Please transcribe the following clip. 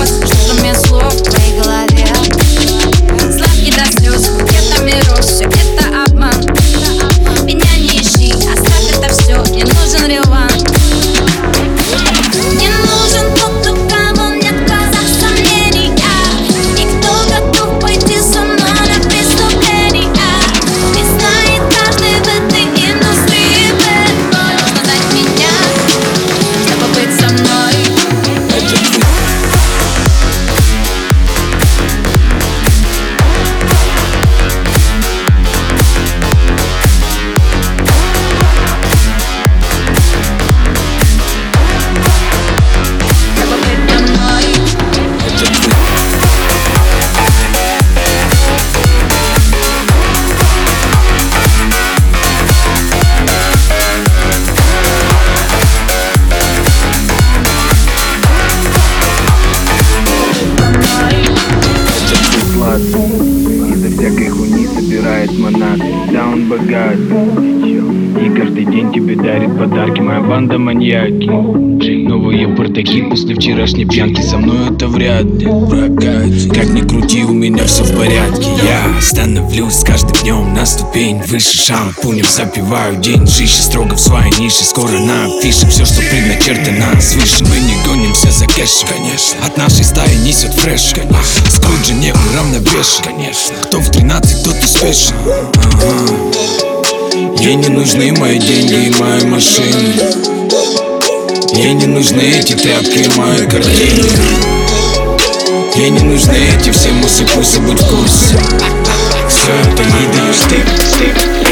Возникает but God. День тебе дарит подарки. Моя банда маньяки. Новые бардаки после вчерашней пьянки. Со мной это вряд ли прокатит Как ни крути, у меня все в порядке. Я становлюсь с каждым днем на ступень Выше шампунем. Запиваю день Жизнь строго в своей нише. Скоро на афише все, что предначертано свыше. Мы не гонимся за кэшем. Конечно. От нашей стаи несет фреш. Конечно. Скруджи не уравновешен. Конечно. Кто в 13, тот успешен Ага. Мне не нужны мои деньги и мои машины. Мне не нужны эти тряпки и мои картины. Мне не нужны эти все мусы, пусть будь в курсе. Все это не должны